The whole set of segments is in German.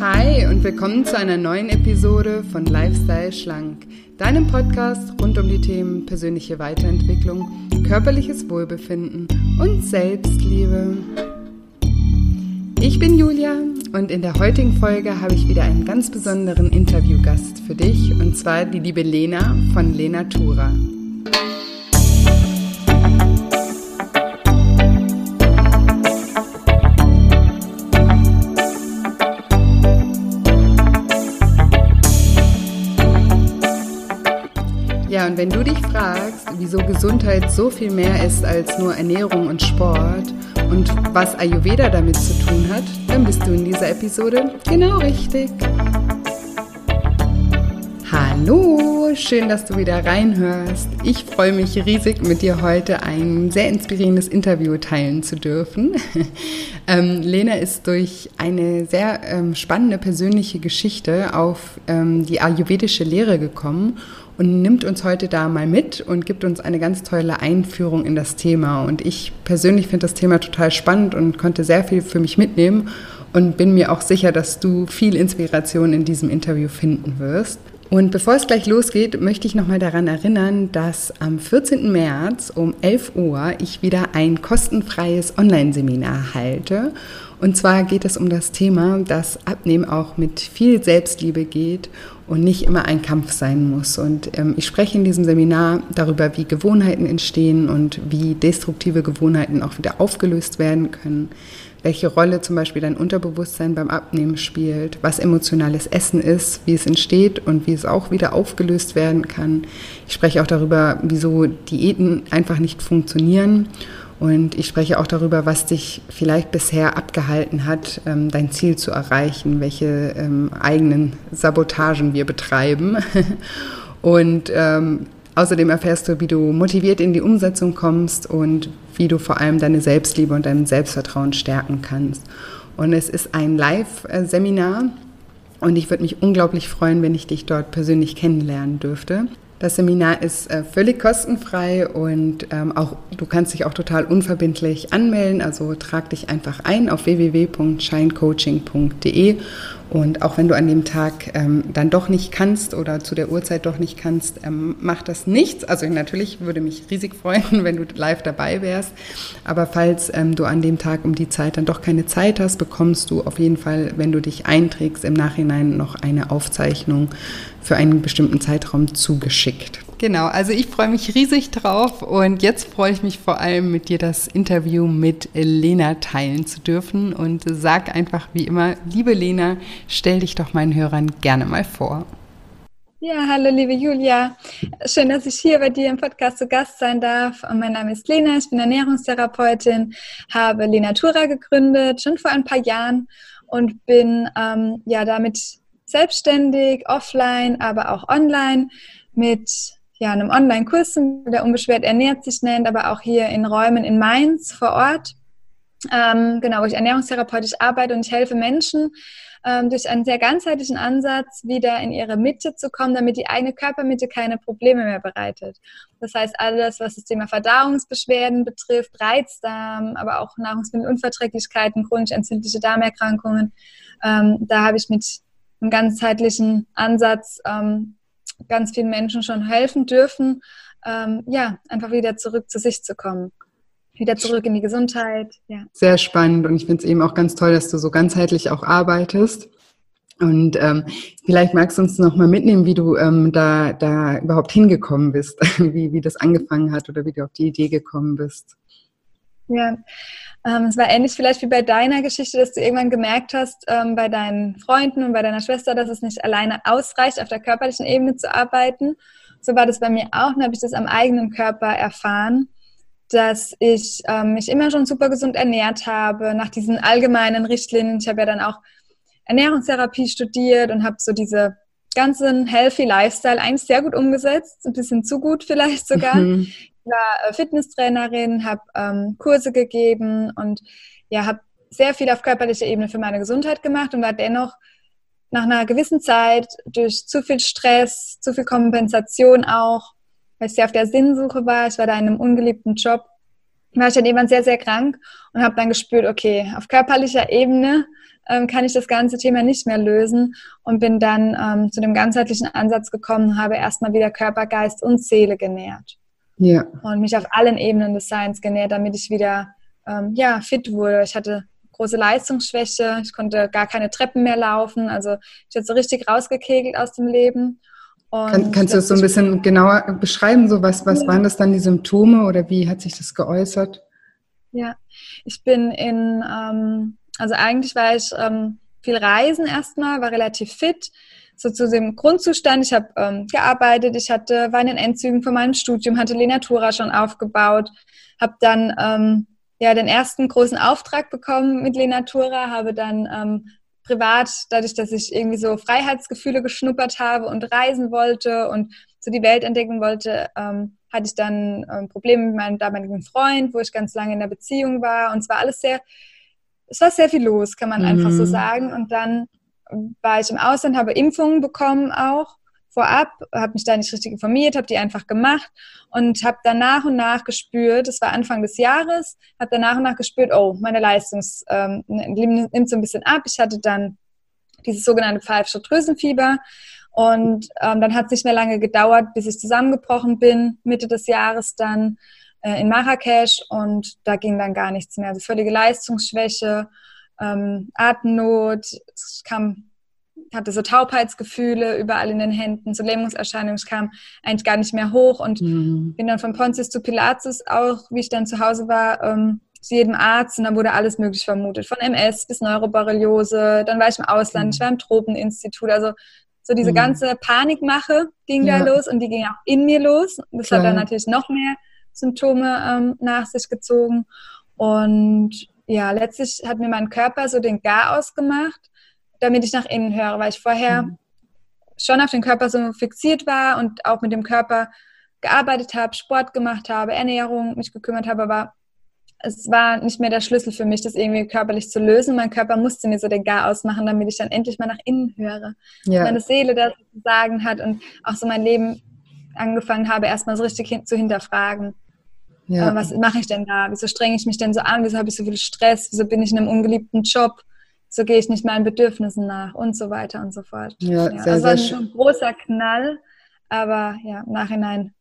Hi und willkommen zu einer neuen Episode von Lifestyle Schlank, deinem Podcast rund um die Themen persönliche Weiterentwicklung, körperliches Wohlbefinden und Selbstliebe. Ich bin Julia und in der heutigen Folge habe ich wieder einen ganz besonderen Interviewgast für dich und zwar die liebe Lena von Lena Tura. Und wenn du dich fragst, wieso Gesundheit so viel mehr ist als nur Ernährung und Sport und was Ayurveda damit zu tun hat, dann bist du in dieser Episode genau richtig. Hallo, schön, dass du wieder reinhörst. Ich freue mich riesig, mit dir heute ein sehr inspirierendes Interview teilen zu dürfen. Ähm, Lena ist durch eine sehr ähm, spannende persönliche Geschichte auf ähm, die ayurvedische Lehre gekommen und nimmt uns heute da mal mit und gibt uns eine ganz tolle Einführung in das Thema. Und ich persönlich finde das Thema total spannend und konnte sehr viel für mich mitnehmen und bin mir auch sicher, dass du viel Inspiration in diesem Interview finden wirst. Und bevor es gleich losgeht, möchte ich nochmal daran erinnern, dass am 14. März um 11 Uhr ich wieder ein kostenfreies Online-Seminar halte. Und zwar geht es um das Thema, dass Abnehmen auch mit viel Selbstliebe geht und nicht immer ein Kampf sein muss. Und ähm, ich spreche in diesem Seminar darüber, wie Gewohnheiten entstehen und wie destruktive Gewohnheiten auch wieder aufgelöst werden können welche Rolle zum Beispiel dein Unterbewusstsein beim Abnehmen spielt, was emotionales Essen ist, wie es entsteht und wie es auch wieder aufgelöst werden kann. Ich spreche auch darüber, wieso Diäten einfach nicht funktionieren und ich spreche auch darüber, was dich vielleicht bisher abgehalten hat, ähm, dein Ziel zu erreichen, welche ähm, eigenen Sabotagen wir betreiben. Und ähm, außerdem erfährst du, wie du motiviert in die Umsetzung kommst und wie du vor allem deine Selbstliebe und dein Selbstvertrauen stärken kannst. Und es ist ein Live-Seminar und ich würde mich unglaublich freuen, wenn ich dich dort persönlich kennenlernen dürfte. Das Seminar ist äh, völlig kostenfrei und ähm, auch du kannst dich auch total unverbindlich anmelden. Also trag dich einfach ein auf www.shinecoaching.de und auch wenn du an dem Tag ähm, dann doch nicht kannst oder zu der Uhrzeit doch nicht kannst, ähm, macht das nichts. Also natürlich würde mich riesig freuen, wenn du live dabei wärst. Aber falls ähm, du an dem Tag um die Zeit dann doch keine Zeit hast, bekommst du auf jeden Fall, wenn du dich einträgst, im Nachhinein noch eine Aufzeichnung für einen bestimmten Zeitraum zugeschickt. Genau, also ich freue mich riesig drauf und jetzt freue ich mich vor allem mit dir das Interview mit Lena teilen zu dürfen und sag einfach wie immer, liebe Lena, stell dich doch meinen Hörern gerne mal vor. Ja, hallo liebe Julia. Schön, dass ich hier bei dir im Podcast zu Gast sein darf. Und mein Name ist Lena, ich bin Ernährungstherapeutin, habe Lenatura gegründet, schon vor ein paar Jahren und bin ähm, ja damit selbstständig, offline, aber auch online mit ja, einem Online-Kurs, der unbeschwert ernährt sich nennt, aber auch hier in Räumen in Mainz vor Ort. Ähm, genau, wo ich ernährungstherapeutisch arbeite und ich helfe Menschen ähm, durch einen sehr ganzheitlichen Ansatz wieder in ihre Mitte zu kommen, damit die eigene Körpermitte keine Probleme mehr bereitet. Das heißt, alles, was das Thema Verdauungsbeschwerden betrifft, Reizdarm, aber auch Nahrungsmittelunverträglichkeiten, chronisch entzündliche Darmerkrankungen, ähm, da habe ich mit einem ganzheitlichen Ansatz ähm, ganz vielen Menschen schon helfen dürfen, ähm, ja, einfach wieder zurück zu sich zu kommen. Wieder zurück in die Gesundheit. Ja. Sehr spannend und ich finde es eben auch ganz toll, dass du so ganzheitlich auch arbeitest. Und ähm, vielleicht magst du uns noch mal mitnehmen, wie du ähm, da, da überhaupt hingekommen bist, wie, wie das angefangen hat oder wie du auf die Idee gekommen bist. Ja, ähm, es war ähnlich vielleicht wie bei deiner Geschichte, dass du irgendwann gemerkt hast, ähm, bei deinen Freunden und bei deiner Schwester, dass es nicht alleine ausreicht, auf der körperlichen Ebene zu arbeiten. So war das bei mir auch und habe ich das am eigenen Körper erfahren, dass ich ähm, mich immer schon super gesund ernährt habe, nach diesen allgemeinen Richtlinien. Ich habe ja dann auch Ernährungstherapie studiert und habe so diese ganzen Healthy Lifestyle eigentlich sehr gut umgesetzt, ein bisschen zu gut vielleicht sogar. Mhm war äh, Fitnesstrainerin, habe ähm, Kurse gegeben und ja, habe sehr viel auf körperlicher Ebene für meine Gesundheit gemacht und war dennoch nach einer gewissen Zeit durch zu viel Stress, zu viel Kompensation auch, weil ich sehr auf der Sinnsuche war, ich war da in einem ungeliebten Job, war ich dann irgendwann sehr, sehr krank und habe dann gespürt, okay, auf körperlicher Ebene ähm, kann ich das ganze Thema nicht mehr lösen und bin dann ähm, zu dem ganzheitlichen Ansatz gekommen, habe erstmal wieder Körper, Geist und Seele genährt. Ja. Und mich auf allen Ebenen des Seins genährt, damit ich wieder ähm, ja, fit wurde. Ich hatte große Leistungsschwäche, ich konnte gar keine Treppen mehr laufen, also ich hatte so richtig rausgekegelt aus dem Leben. Kann, kannst du das so ein bisschen genauer beschreiben? So was, was ja. waren das dann die Symptome oder wie hat sich das geäußert? Ja, ich bin in, ähm, also eigentlich war ich ähm, viel reisen erstmal, war relativ fit. So zu dem Grundzustand, ich habe ähm, gearbeitet, ich hatte, war in den Endzügen von meinem Studium, hatte Lenatura schon aufgebaut, habe dann ähm, ja den ersten großen Auftrag bekommen mit Lenatura, habe dann ähm, privat, dadurch, dass ich irgendwie so Freiheitsgefühle geschnuppert habe und reisen wollte und so die Welt entdecken wollte, ähm, hatte ich dann ähm, Probleme mit meinem damaligen Freund, wo ich ganz lange in der Beziehung war. Und es war alles sehr, es war sehr viel los, kann man mhm. einfach so mhm. sagen. Und dann war ich im Ausland, habe Impfungen bekommen auch vorab, habe mich da nicht richtig informiert, habe die einfach gemacht und habe dann nach und nach gespürt, das war Anfang des Jahres, habe dann nach und nach gespürt, oh, meine Leistung ähm, nimmt so ein bisschen ab. Ich hatte dann dieses sogenannte pfeifische Drüsenfieber und ähm, dann hat es nicht mehr lange gedauert, bis ich zusammengebrochen bin, Mitte des Jahres dann äh, in Marrakesch und da ging dann gar nichts mehr. Also völlige Leistungsschwäche, ähm, Atemnot, es kam hatte so Taubheitsgefühle überall in den Händen, so Lähmungserscheinungen. Ich kam eigentlich gar nicht mehr hoch und mhm. bin dann von Pontius zu Pilatus auch, wie ich dann zu Hause war, ähm, zu jedem Arzt und dann wurde alles möglich vermutet, von MS bis Neuroborreliose. Dann war ich im Ausland, mhm. ich war im Tropeninstitut, also so diese mhm. ganze Panikmache ging ja. da los und die ging auch in mir los. Das Klar. hat dann natürlich noch mehr Symptome ähm, nach sich gezogen und ja, letztlich hat mir mein Körper so den Gar ausgemacht damit ich nach innen höre, weil ich vorher mhm. schon auf den Körper so fixiert war und auch mit dem Körper gearbeitet habe, Sport gemacht habe, Ernährung mich gekümmert habe, aber es war nicht mehr der Schlüssel für mich, das irgendwie körperlich zu lösen. Mein Körper musste mir so den Gar ausmachen, damit ich dann endlich mal nach innen höre. Ja. Meine Seele das zu sagen hat und auch so mein Leben angefangen habe, erstmal so richtig hin zu hinterfragen. Ja. was mache ich denn da? Wieso strenge ich mich denn so an? Wieso habe ich so viel Stress? Wieso bin ich in einem ungeliebten Job? so gehe ich nicht meinen Bedürfnissen nach und so weiter und so fort. Ja, ja, sehr, also sehr ein großer Knall, aber ja, im Nachhinein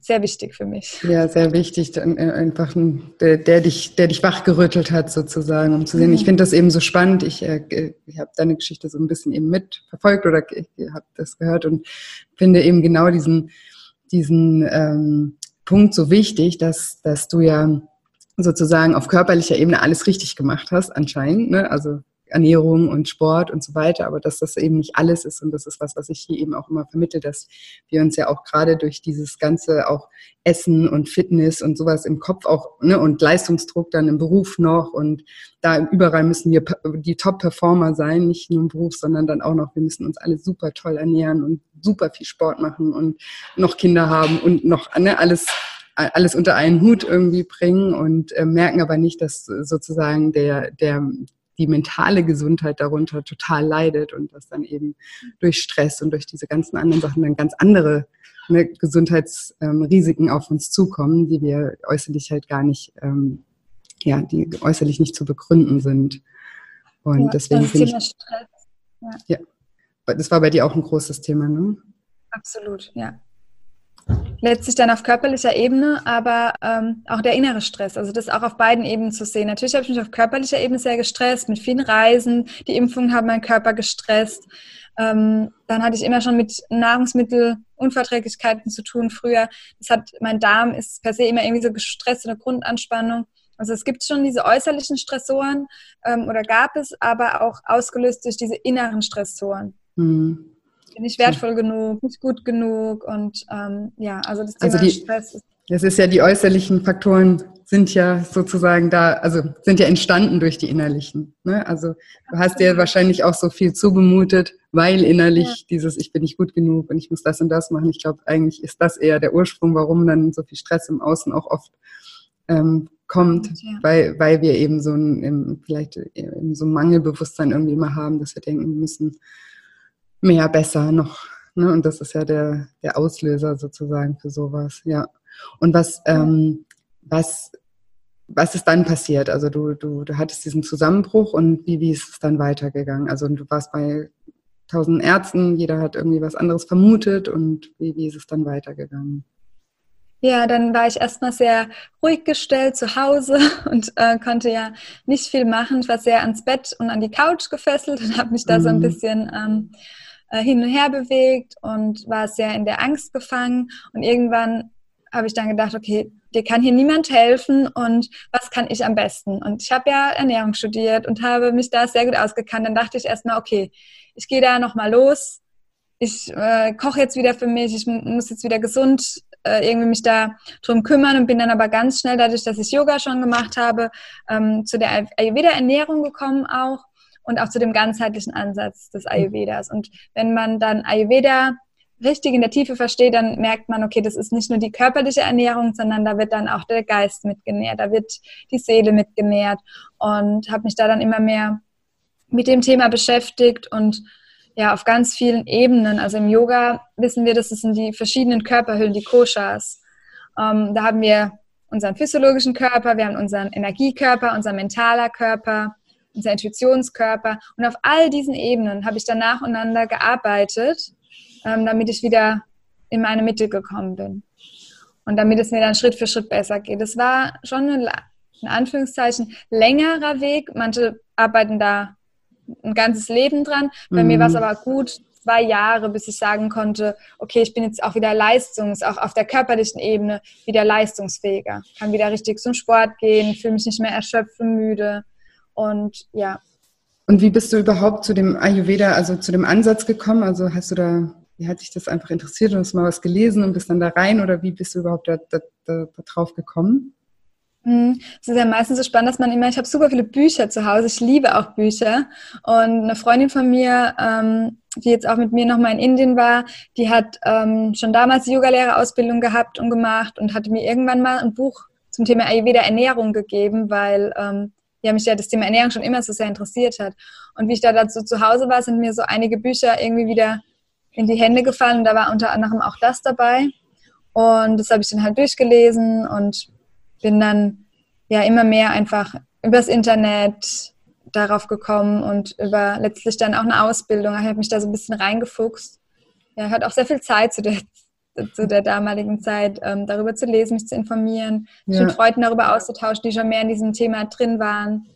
sehr wichtig für mich. Ja, sehr wichtig, äh, einfach ein, der, der, dich, der dich wachgerüttelt hat sozusagen, um zu sehen. Mhm. Ich finde das eben so spannend. Ich, äh, ich habe deine Geschichte so ein bisschen eben mitverfolgt oder ich habe das gehört und finde eben genau diesen, diesen ähm, Punkt so wichtig, dass, dass du ja sozusagen auf körperlicher Ebene alles richtig gemacht hast, anscheinend. Ne? Also Ernährung und Sport und so weiter, aber dass das eben nicht alles ist und das ist was, was ich hier eben auch immer vermittle, dass wir uns ja auch gerade durch dieses ganze auch Essen und Fitness und sowas im Kopf auch ne, und Leistungsdruck dann im Beruf noch und da überall müssen wir die Top-Performer sein, nicht nur im Beruf, sondern dann auch noch, wir müssen uns alle super toll ernähren und super viel Sport machen und noch Kinder haben und noch ne, alles alles unter einen Hut irgendwie bringen und äh, merken aber nicht, dass sozusagen der, der, die mentale Gesundheit darunter total leidet und dass dann eben durch Stress und durch diese ganzen anderen Sachen dann ganz andere ne, Gesundheitsrisiken ähm, auf uns zukommen, die wir äußerlich halt gar nicht, ähm, ja, die äußerlich nicht zu begründen sind. Und ja, deswegen finde ich. Stress. Ja. ja. Das war bei dir auch ein großes Thema, ne? Absolut, ja letztlich dann auf körperlicher Ebene, aber ähm, auch der innere Stress. Also das auch auf beiden Ebenen zu sehen. Natürlich habe ich mich auf körperlicher Ebene sehr gestresst, mit vielen Reisen. Die Impfungen haben meinen Körper gestresst. Ähm, dann hatte ich immer schon mit Nahrungsmittelunverträglichkeiten zu tun früher. Das hat, mein Darm ist per se immer irgendwie so gestresst, eine Grundanspannung. Also es gibt schon diese äußerlichen Stressoren ähm, oder gab es, aber auch ausgelöst durch diese inneren Stressoren. Mhm bin ich wertvoll genug, nicht gut genug und ähm, ja, also das Thema also die, Stress ist. Das ist ja die äußerlichen Faktoren sind ja sozusagen da, also sind ja entstanden durch die innerlichen. Ne? Also du hast dir wahrscheinlich auch so viel zugemutet, weil innerlich ja. dieses Ich bin nicht gut genug und ich muss das und das machen. Ich glaube, eigentlich ist das eher der Ursprung, warum dann so viel Stress im Außen auch oft ähm, kommt, ja. weil, weil wir eben so ein, vielleicht eben so ein Mangelbewusstsein irgendwie immer haben, dass wir denken, wir müssen mehr, besser noch. Ne? Und das ist ja der, der Auslöser sozusagen für sowas, ja. Und was, ähm, was was ist dann passiert? Also du, du, du hattest diesen Zusammenbruch und wie, wie ist es dann weitergegangen? Also du warst bei tausend Ärzten, jeder hat irgendwie was anderes vermutet und wie, wie ist es dann weitergegangen? Ja, dann war ich erstmal sehr ruhig gestellt zu Hause und äh, konnte ja nicht viel machen. Ich war sehr ans Bett und an die Couch gefesselt und habe mich da mhm. so ein mhm. bisschen ähm, äh, hin und her bewegt und war sehr in der Angst gefangen. Und irgendwann habe ich dann gedacht, okay, dir kann hier niemand helfen und was kann ich am besten? Und ich habe ja Ernährung studiert und habe mich da sehr gut ausgekannt. Dann dachte ich erstmal, okay, ich gehe da nochmal los. Ich äh, koche jetzt wieder für mich, ich muss jetzt wieder gesund äh, irgendwie mich da drum kümmern und bin dann aber ganz schnell, dadurch, dass ich Yoga schon gemacht habe, ähm, zu der Ayurveda-Ernährung gekommen auch und auch zu dem ganzheitlichen Ansatz des Ayurvedas. Und wenn man dann Ayurveda richtig in der Tiefe versteht, dann merkt man, okay, das ist nicht nur die körperliche Ernährung, sondern da wird dann auch der Geist mitgenährt, da wird die Seele mitgenährt und habe mich da dann immer mehr mit dem Thema beschäftigt und ja, auf ganz vielen Ebenen. Also im Yoga wissen wir, dass es sind die verschiedenen Körperhüllen, die Koshas. Ähm, da haben wir unseren physiologischen Körper, wir haben unseren Energiekörper, unser mentaler Körper, unser Intuitionskörper. Und auf all diesen Ebenen habe ich dann nacheinander gearbeitet, ähm, damit ich wieder in meine Mitte gekommen bin. Und damit es mir dann Schritt für Schritt besser geht. Es war schon ein, in Anführungszeichen, längerer Weg. Manche arbeiten da ein ganzes Leben dran. Bei mhm. mir war es aber gut zwei Jahre, bis ich sagen konnte, okay, ich bin jetzt auch wieder leistungs, auch auf der körperlichen Ebene wieder leistungsfähiger. Kann wieder richtig zum Sport gehen, fühle mich nicht mehr erschöpft und müde. Und ja. Und wie bist du überhaupt zu dem Ayurveda, also zu dem Ansatz gekommen? Also hast du da, wie hat dich das einfach interessiert und hast mal was gelesen und bist dann da rein oder wie bist du überhaupt da, da, da, da drauf gekommen? Mhm. Es ist ja meistens so spannend, dass man immer, ich habe super viele Bücher zu Hause, ich liebe auch Bücher. Und eine Freundin von mir, ähm, die jetzt auch mit mir nochmal in Indien war, die hat ähm, schon damals die Yogalehrerausbildung gehabt und gemacht und hatte mir irgendwann mal ein Buch zum Thema Ayurveda Ernährung gegeben, weil ähm, ja, mich ja das Thema Ernährung schon immer so sehr interessiert hat. Und wie ich da dazu zu Hause war, sind mir so einige Bücher irgendwie wieder in die Hände gefallen und da war unter anderem auch das dabei. Und das habe ich dann halt durchgelesen und bin dann ja immer mehr einfach übers Internet darauf gekommen und über letztlich dann auch eine Ausbildung. Ich habe mich da so ein bisschen reingefuchst. Ja, hat auch sehr viel Zeit zu der, zu der damaligen Zeit, ähm, darüber zu lesen, mich zu informieren, mich ja. mit Freunden darüber auszutauschen, die schon mehr in diesem Thema drin waren.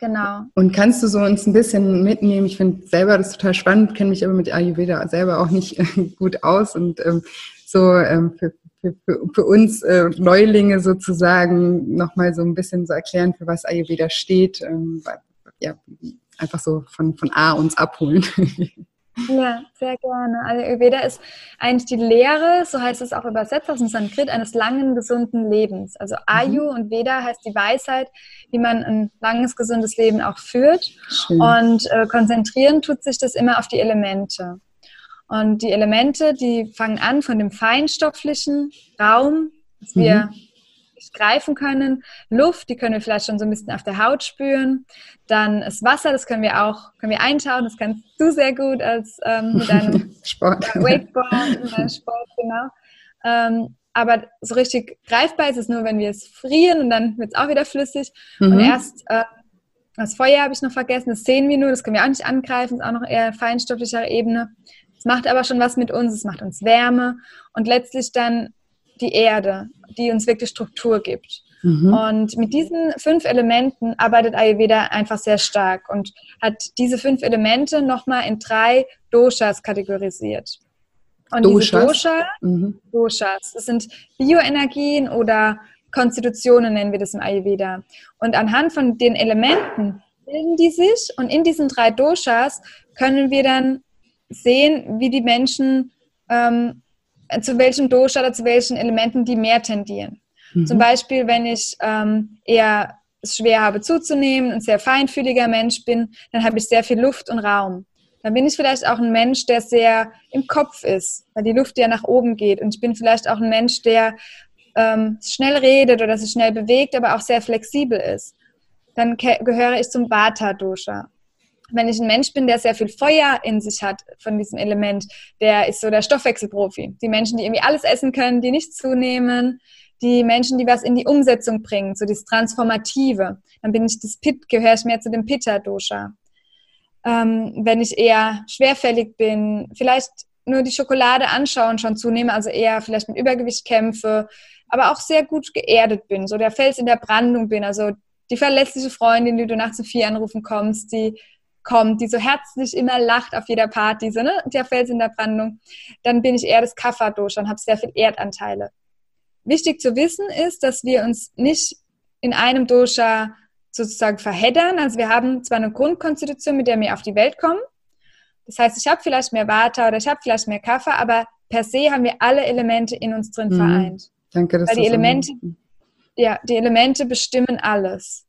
Genau. Und kannst du so uns ein bisschen mitnehmen? Ich finde selber das total spannend, kenne mich aber mit Ayurveda selber auch nicht gut aus und ähm, so ähm, für, für, für, uns äh, Neulinge sozusagen nochmal so ein bisschen so erklären, für was Ayurveda steht. Ähm, ja, einfach so von, von A uns abholen. Ja, sehr gerne. Also Ayurveda ist eigentlich die Lehre, so heißt es auch übersetzt aus dem Sanskrit, eines langen, gesunden Lebens. Also Ayu mhm. und Veda heißt die Weisheit, wie man ein langes, gesundes Leben auch führt. Schön. Und äh, konzentrieren tut sich das immer auf die Elemente. Und die Elemente, die fangen an von dem feinstofflichen Raum, dass mhm. wir greifen können. Luft, die können wir vielleicht schon so ein bisschen auf der Haut spüren. Dann das Wasser, das können wir auch, können wir eintauchen. Das kannst du sehr gut als ähm, mit deinem Sport. Wakeboard, Sport, genau. Ähm, aber so richtig greifbar ist es nur, wenn wir es frieren und dann wird es auch wieder flüssig. Mhm. Und erst äh, das Feuer habe ich noch vergessen, das sehen wir nur, das können wir auch nicht angreifen, ist auch noch eher feinstofflicher Ebene. Es macht aber schon was mit uns, es macht uns Wärme und letztlich dann die Erde, die uns wirklich Struktur gibt. Mhm. Und mit diesen fünf Elementen arbeitet Ayurveda einfach sehr stark und hat diese fünf Elemente nochmal in drei Doshas kategorisiert. Und Doshas? diese Dosha, mhm. Doshas, das sind Bioenergien oder Konstitutionen nennen wir das im Ayurveda. Und anhand von den Elementen bilden die sich und in diesen drei Doshas können wir dann sehen, wie die Menschen, ähm, zu welchem Dosha oder zu welchen Elementen die mehr tendieren. Mhm. Zum Beispiel, wenn ich ähm, eher es schwer habe zuzunehmen und sehr feinfühliger Mensch bin, dann habe ich sehr viel Luft und Raum. Dann bin ich vielleicht auch ein Mensch, der sehr im Kopf ist, weil die Luft ja nach oben geht. Und ich bin vielleicht auch ein Mensch, der ähm, schnell redet oder sich schnell bewegt, aber auch sehr flexibel ist. Dann gehöre ich zum Vata-Dosha wenn ich ein Mensch bin, der sehr viel Feuer in sich hat von diesem Element, der ist so der Stoffwechselprofi. Die Menschen, die irgendwie alles essen können, die nicht zunehmen, die Menschen, die was in die Umsetzung bringen, so das Transformative. Dann bin ich das Pit, gehöre ich mehr zu dem Pitta-Dosha. Ähm, wenn ich eher schwerfällig bin, vielleicht nur die Schokolade anschauen schon zunehme, also eher vielleicht mit Übergewicht kämpfe, aber auch sehr gut geerdet bin, so der Fels in der Brandung bin, also die verletzliche Freundin, die du nachts um vier anrufen kommst, die kommt, die so herzlich immer lacht auf jeder Party, so, ne? der Fels in der Brandung, dann bin ich eher das Kapha-Dosha und habe sehr viel Erdanteile. Wichtig zu wissen ist, dass wir uns nicht in einem Dosha sozusagen verheddern. Also wir haben zwar eine Grundkonstitution, mit der wir auf die Welt kommen. Das heißt, ich habe vielleicht mehr Vata oder ich habe vielleicht mehr Kapha, aber per se haben wir alle Elemente in uns drin mhm. vereint. Danke, dass Weil die Elemente, ja, die Elemente bestimmen alles.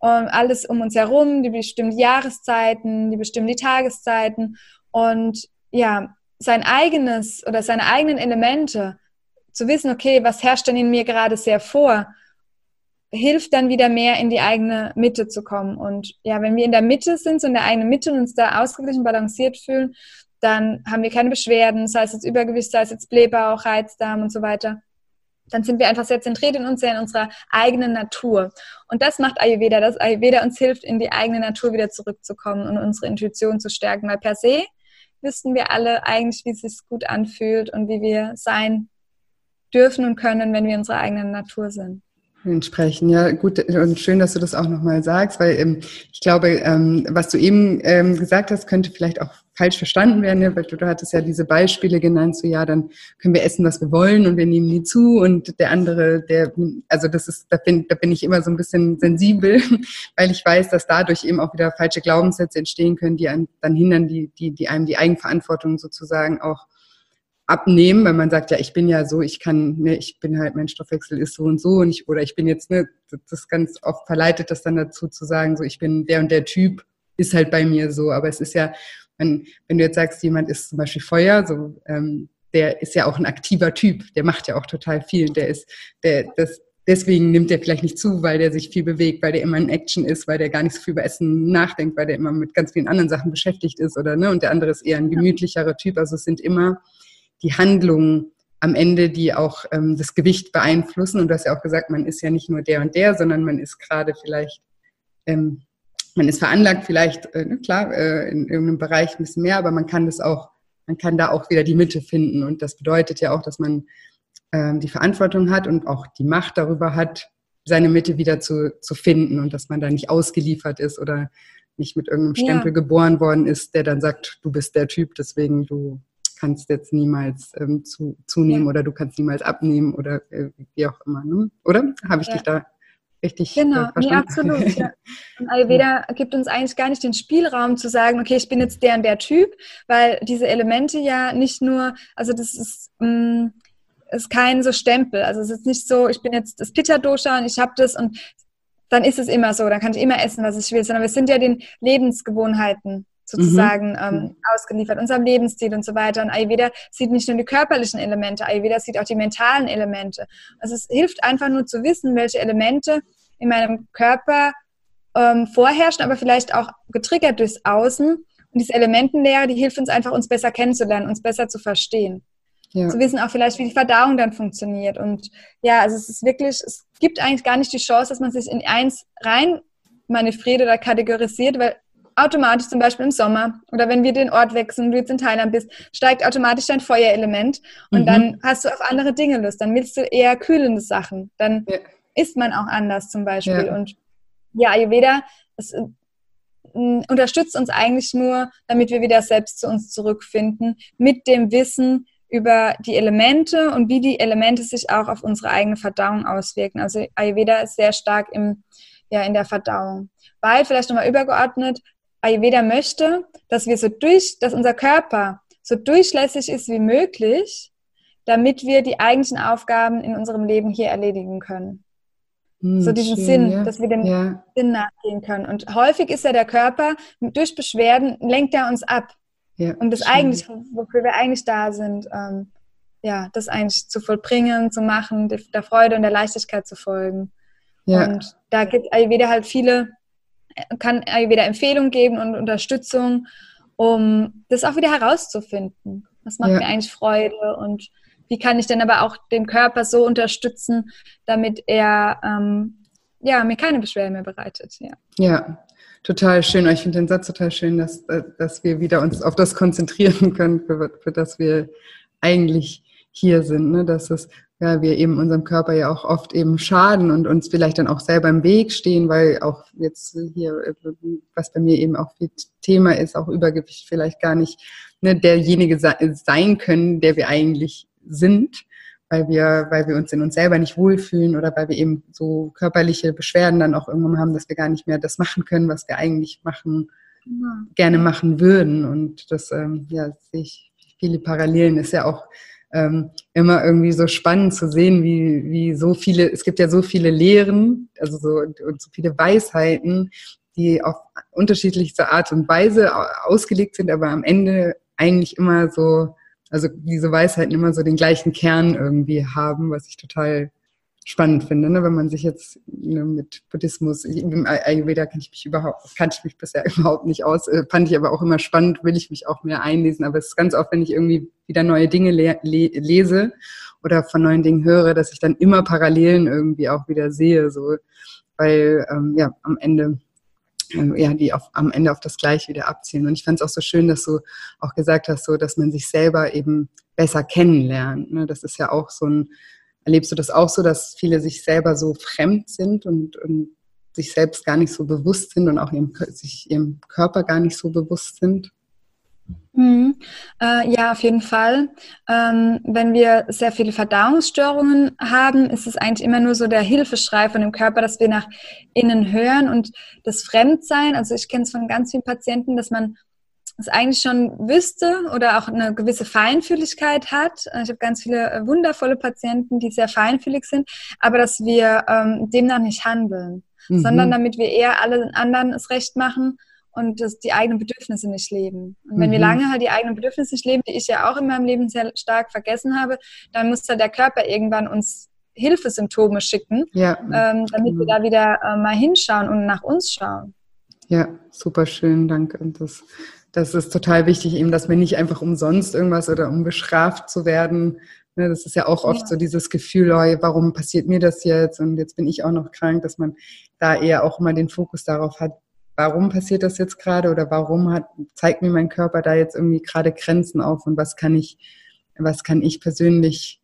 Und alles um uns herum, die bestimmen die Jahreszeiten, die bestimmen die Tageszeiten. Und ja, sein eigenes oder seine eigenen Elemente zu wissen, okay, was herrscht denn in mir gerade sehr vor, hilft dann wieder mehr in die eigene Mitte zu kommen. Und ja, wenn wir in der Mitte sind, so in der eigenen Mitte und uns da ausgeglichen, balanciert fühlen, dann haben wir keine Beschwerden, sei es jetzt Übergewicht, sei es jetzt Blähbauch, Reizdarm und so weiter. Dann sind wir einfach sehr zentriert in uns, sehr in unserer eigenen Natur. Und das macht Ayurveda, dass Ayurveda uns hilft, in die eigene Natur wieder zurückzukommen und unsere Intuition zu stärken. Weil per se wissen wir alle eigentlich, wie es sich gut anfühlt und wie wir sein dürfen und können, wenn wir in unserer eigenen Natur sind. Entsprechen, ja, gut und schön, dass du das auch nochmal sagst, weil ähm, ich glaube, ähm, was du eben ähm, gesagt hast, könnte vielleicht auch falsch verstanden werden, weil du, hattest ja diese Beispiele genannt, so ja, dann können wir essen, was wir wollen und wir nehmen die zu und der andere, der, also das ist, da bin, da bin ich immer so ein bisschen sensibel, weil ich weiß, dass dadurch eben auch wieder falsche Glaubenssätze entstehen können, die einem dann hindern, die, die, die einem die Eigenverantwortung sozusagen auch abnehmen, weil man sagt, ja, ich bin ja so, ich kann, ne, ich bin halt, mein Stoffwechsel ist so und so und ich, oder ich bin jetzt, ne, das ganz oft verleitet das dann dazu zu sagen, so, ich bin der und der Typ, ist halt bei mir so, aber es ist ja, wenn, wenn du jetzt sagst, jemand ist zum Beispiel Feuer, so, ähm, der ist ja auch ein aktiver Typ, der macht ja auch total viel, der ist, der, das, deswegen nimmt er vielleicht nicht zu, weil der sich viel bewegt, weil der immer in Action ist, weil der gar nicht so viel über Essen nachdenkt, weil der immer mit ganz vielen anderen Sachen beschäftigt ist oder ne, und der andere ist eher ein gemütlicherer Typ, also es sind immer die Handlungen am Ende, die auch ähm, das Gewicht beeinflussen. Und du hast ja auch gesagt, man ist ja nicht nur der und der, sondern man ist gerade vielleicht, ähm, man ist veranlagt vielleicht, äh, ne, klar, äh, in irgendeinem Bereich ein bisschen mehr, aber man kann das auch, man kann da auch wieder die Mitte finden. Und das bedeutet ja auch, dass man ähm, die Verantwortung hat und auch die Macht darüber hat, seine Mitte wieder zu, zu finden und dass man da nicht ausgeliefert ist oder nicht mit irgendeinem Stempel ja. geboren worden ist, der dann sagt, du bist der Typ, deswegen du kannst jetzt niemals ähm, zu, zunehmen ja. oder du kannst niemals abnehmen oder äh, wie auch immer. Ne? Oder? Habe ich ja. dich da richtig genau. äh? Ja, absolut. Ja. Und Ayurveda gibt uns eigentlich gar nicht den Spielraum zu sagen, okay, ich bin jetzt der und der Typ, weil diese Elemente ja nicht nur, also das ist... Mh, mm, ist kein so Stempel. Also es ist nicht so, ich bin jetzt das Pitta-Dosha und ich habe das und dann ist es immer so, dann kann ich immer essen, was ich will, sondern wir sind ja den Lebensgewohnheiten sozusagen mhm. ähm, ausgeliefert, unserem Lebensstil und so weiter. Und Ayurveda sieht nicht nur die körperlichen Elemente, Ayurveda sieht auch die mentalen Elemente. Also es hilft einfach nur zu wissen, welche Elemente in meinem Körper ähm, vorherrschen, aber vielleicht auch getriggert durchs Außen. Und diese Elementenlehre, die hilft uns einfach, uns besser kennenzulernen, uns besser zu verstehen. Ja. Zu wissen auch vielleicht, wie die Verdauung dann funktioniert. Und ja, also es ist wirklich, es gibt eigentlich gar nicht die Chance, dass man sich in eins rein manövriert oder kategorisiert, weil automatisch zum Beispiel im Sommer oder wenn wir den Ort wechseln, du jetzt in Thailand bist, steigt automatisch dein Feuerelement und mhm. dann hast du auf andere Dinge Lust. Dann willst du eher kühlende Sachen. Dann ja. isst man auch anders zum Beispiel. Ja. Und ja, Ayurveda es, äh, unterstützt uns eigentlich nur, damit wir wieder selbst zu uns zurückfinden, mit dem Wissen über die Elemente und wie die Elemente sich auch auf unsere eigene Verdauung auswirken. Also Ayurveda ist sehr stark im, ja, in der Verdauung. Weil, vielleicht nochmal übergeordnet, Ayurveda möchte, dass wir so durch, dass unser Körper so durchlässig ist wie möglich, damit wir die eigentlichen Aufgaben in unserem Leben hier erledigen können. Hm, so diesen schön, Sinn, ja. dass wir dem ja. Sinn nachgehen können. Und häufig ist ja der Körper durch Beschwerden lenkt er uns ab. Ja, und das schön. eigentlich, wofür wir eigentlich da sind, ähm, ja, das eigentlich zu vollbringen, zu machen, der Freude und der Leichtigkeit zu folgen. Ja. Und da gibt Ayurveda halt viele kann wieder Empfehlungen geben und Unterstützung, um das auch wieder herauszufinden. Was macht ja. mir eigentlich Freude und wie kann ich denn aber auch den Körper so unterstützen, damit er ähm, ja, mir keine Beschwerden mehr bereitet. Ja. ja, total schön. Ich finde den Satz total schön, dass, dass wir wieder uns auf das konzentrieren können, für, für das wir eigentlich hier sind. Ne? Dass es, ja, wir eben unserem Körper ja auch oft eben schaden und uns vielleicht dann auch selber im Weg stehen, weil auch jetzt hier, was bei mir eben auch viel Thema ist, auch Übergewicht vielleicht gar nicht ne, derjenige sein können, der wir eigentlich sind weil wir, weil wir uns in uns selber nicht wohlfühlen oder weil wir eben so körperliche Beschwerden dann auch irgendwann haben, dass wir gar nicht mehr das machen können, was wir eigentlich machen, ja. gerne machen würden. Und das, ähm, ja, sehe ich viele Parallelen. Ist ja auch ähm, immer irgendwie so spannend zu sehen, wie, wie so viele, es gibt ja so viele Lehren, also so, und so viele Weisheiten, die auf unterschiedlichste Art und Weise ausgelegt sind, aber am Ende eigentlich immer so also diese Weisheiten immer so den gleichen Kern irgendwie haben, was ich total spannend finde, ne? wenn man sich jetzt ne, mit Buddhismus, im Ayurveda kann ich mich überhaupt, kannte ich mich bisher überhaupt nicht aus, äh, fand ich aber auch immer spannend, will ich mich auch mehr einlesen, aber es ist ganz oft, wenn ich irgendwie wieder neue Dinge le le lese oder von neuen Dingen höre, dass ich dann immer Parallelen irgendwie auch wieder sehe, so, weil ähm, ja am Ende ja, die auf, am Ende auf das Gleiche wieder abzielen. Und ich fand es auch so schön, dass du auch gesagt hast, so, dass man sich selber eben besser kennenlernt. Ne? Das ist ja auch so ein, erlebst du das auch so, dass viele sich selber so fremd sind und, und sich selbst gar nicht so bewusst sind und auch ihrem, sich ihrem Körper gar nicht so bewusst sind? Mhm. Äh, ja, auf jeden Fall. Ähm, wenn wir sehr viele Verdauungsstörungen haben, ist es eigentlich immer nur so der Hilfeschrei von dem Körper, dass wir nach innen hören und das Fremdsein. Also ich kenne es von ganz vielen Patienten, dass man es eigentlich schon wüsste oder auch eine gewisse Feinfühligkeit hat. Ich habe ganz viele äh, wundervolle Patienten, die sehr feinfühlig sind, aber dass wir ähm, demnach nicht handeln, mhm. sondern damit wir eher allen anderen es recht machen und das, die eigenen Bedürfnisse nicht leben. Und wenn mhm. wir lange halt die eigenen Bedürfnisse nicht leben, die ich ja auch in meinem Leben sehr stark vergessen habe, dann muss halt der Körper irgendwann uns Hilfesymptome schicken, ja. ähm, damit mhm. wir da wieder äh, mal hinschauen und nach uns schauen. Ja, super schön, danke. Und das, das ist total wichtig, eben, dass wir nicht einfach umsonst irgendwas oder um bestraft zu werden. Ne, das ist ja auch oft ja. so dieses Gefühl, oh, warum passiert mir das jetzt und jetzt bin ich auch noch krank, dass man da eher auch mal den Fokus darauf hat, warum passiert das jetzt gerade oder warum hat, zeigt mir mein Körper da jetzt irgendwie gerade Grenzen auf und was kann ich, was kann ich persönlich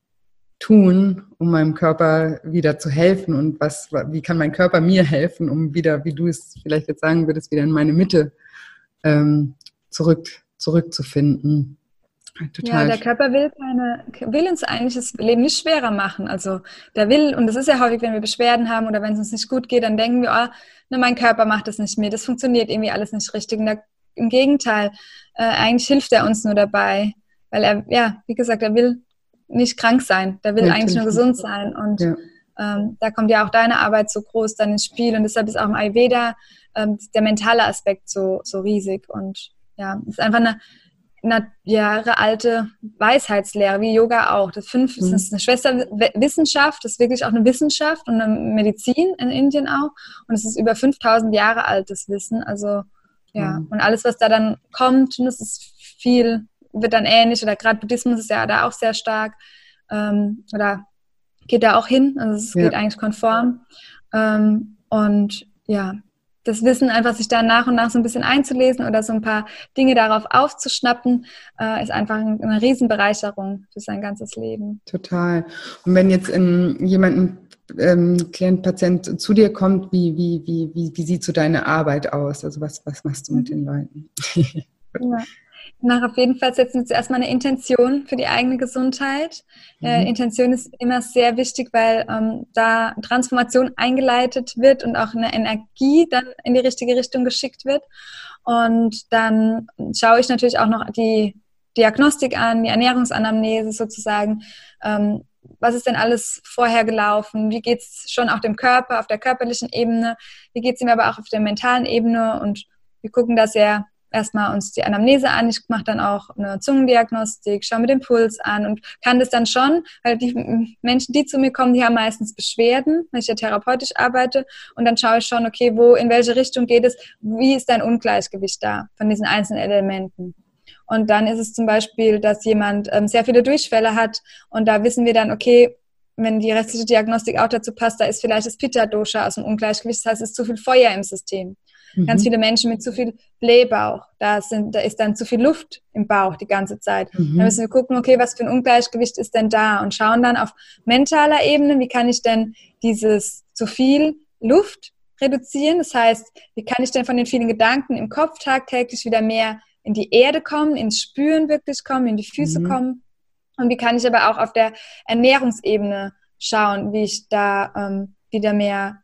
tun, um meinem Körper wieder zu helfen und was, wie kann mein Körper mir helfen, um wieder, wie du es vielleicht jetzt sagen würdest, wieder in meine Mitte ähm, zurück, zurückzufinden. Total. Ja, der Körper will keine, will uns eigentlich das Leben nicht schwerer machen. Also der will, und das ist ja häufig, wenn wir Beschwerden haben oder wenn es uns nicht gut geht, dann denken wir, oh, ne, mein Körper macht das nicht mehr, das funktioniert irgendwie alles nicht richtig. Und der, im Gegenteil, äh, eigentlich hilft er uns nur dabei, weil er, ja, wie gesagt, er will nicht krank sein, der will ja, eigentlich nur gesund sein. Und ja. ähm, da kommt ja auch deine Arbeit so groß dann ins Spiel und deshalb ist auch im Ayurveda ähm, der mentale Aspekt so, so riesig und ja, es ist einfach eine eine Jahre alte Weisheitslehre, wie Yoga auch. Das, fünf, mhm. ist eine Schwesterwissenschaft, das ist wirklich auch eine Wissenschaft und eine Medizin in Indien auch. Und es ist über 5000 Jahre altes Wissen. Also, ja. Mhm. Und alles, was da dann kommt, das ist viel, wird dann ähnlich. Oder gerade Buddhismus ist ja da auch sehr stark. Ähm, oder geht da auch hin. Also, es ja. geht eigentlich konform. Ähm, und ja, das Wissen einfach sich da nach und nach so ein bisschen einzulesen oder so ein paar Dinge darauf aufzuschnappen, äh, ist einfach eine Riesenbereicherung für sein ganzes Leben. Total. Und wenn jetzt ähm, jemand, ähm, Klient, Patient zu dir kommt, wie, wie, wie, wie, wie sieht so deine Arbeit aus? Also was, was machst du mit den Leuten? ja. Nach auf jeden Fall setzen wir zuerst mal eine Intention für die eigene Gesundheit. Äh, mhm. Äh, Intention ist immer sehr wichtig, weil ähm, da Transformation eingeleitet wird und auch eine Energie dann in die richtige Richtung geschickt wird. Und dann schaue ich natürlich auch noch die Diagnostik an, die Ernährungsanamnese sozusagen. Ähm, was ist denn alles vorher gelaufen? Wie geht es schon auch dem Körper, auf der körperlichen Ebene? Wie geht es ihm aber auch auf der mentalen Ebene? Und wir gucken da sehr erstmal uns die Anamnese an. Ich mache dann auch eine Zungendiagnostik, schaue mir den Puls an und kann das dann schon, weil die Menschen, die zu mir kommen, die haben meistens Beschwerden, wenn ich ja therapeutisch arbeite. Und dann schaue ich schon, okay, wo, in welche Richtung geht es, wie ist dein Ungleichgewicht da von diesen einzelnen Elementen. Und dann ist es zum Beispiel, dass jemand ähm, sehr viele Durchfälle hat und da wissen wir dann, okay, wenn die restliche Diagnostik auch dazu passt, da ist vielleicht das Pitta-Dosha aus dem Ungleichgewicht, das heißt, es ist zu viel Feuer im System. Mhm. Ganz viele Menschen mit zu viel Blähbauch, da, sind, da ist dann zu viel Luft im Bauch die ganze Zeit. Mhm. Da müssen wir gucken, okay, was für ein Ungleichgewicht ist denn da und schauen dann auf mentaler Ebene, wie kann ich denn dieses zu viel Luft reduzieren? Das heißt, wie kann ich denn von den vielen Gedanken im Kopf tagtäglich wieder mehr in die Erde kommen, ins Spüren wirklich kommen, in die Füße mhm. kommen? Und wie kann ich aber auch auf der Ernährungsebene schauen, wie ich da ähm, wieder mehr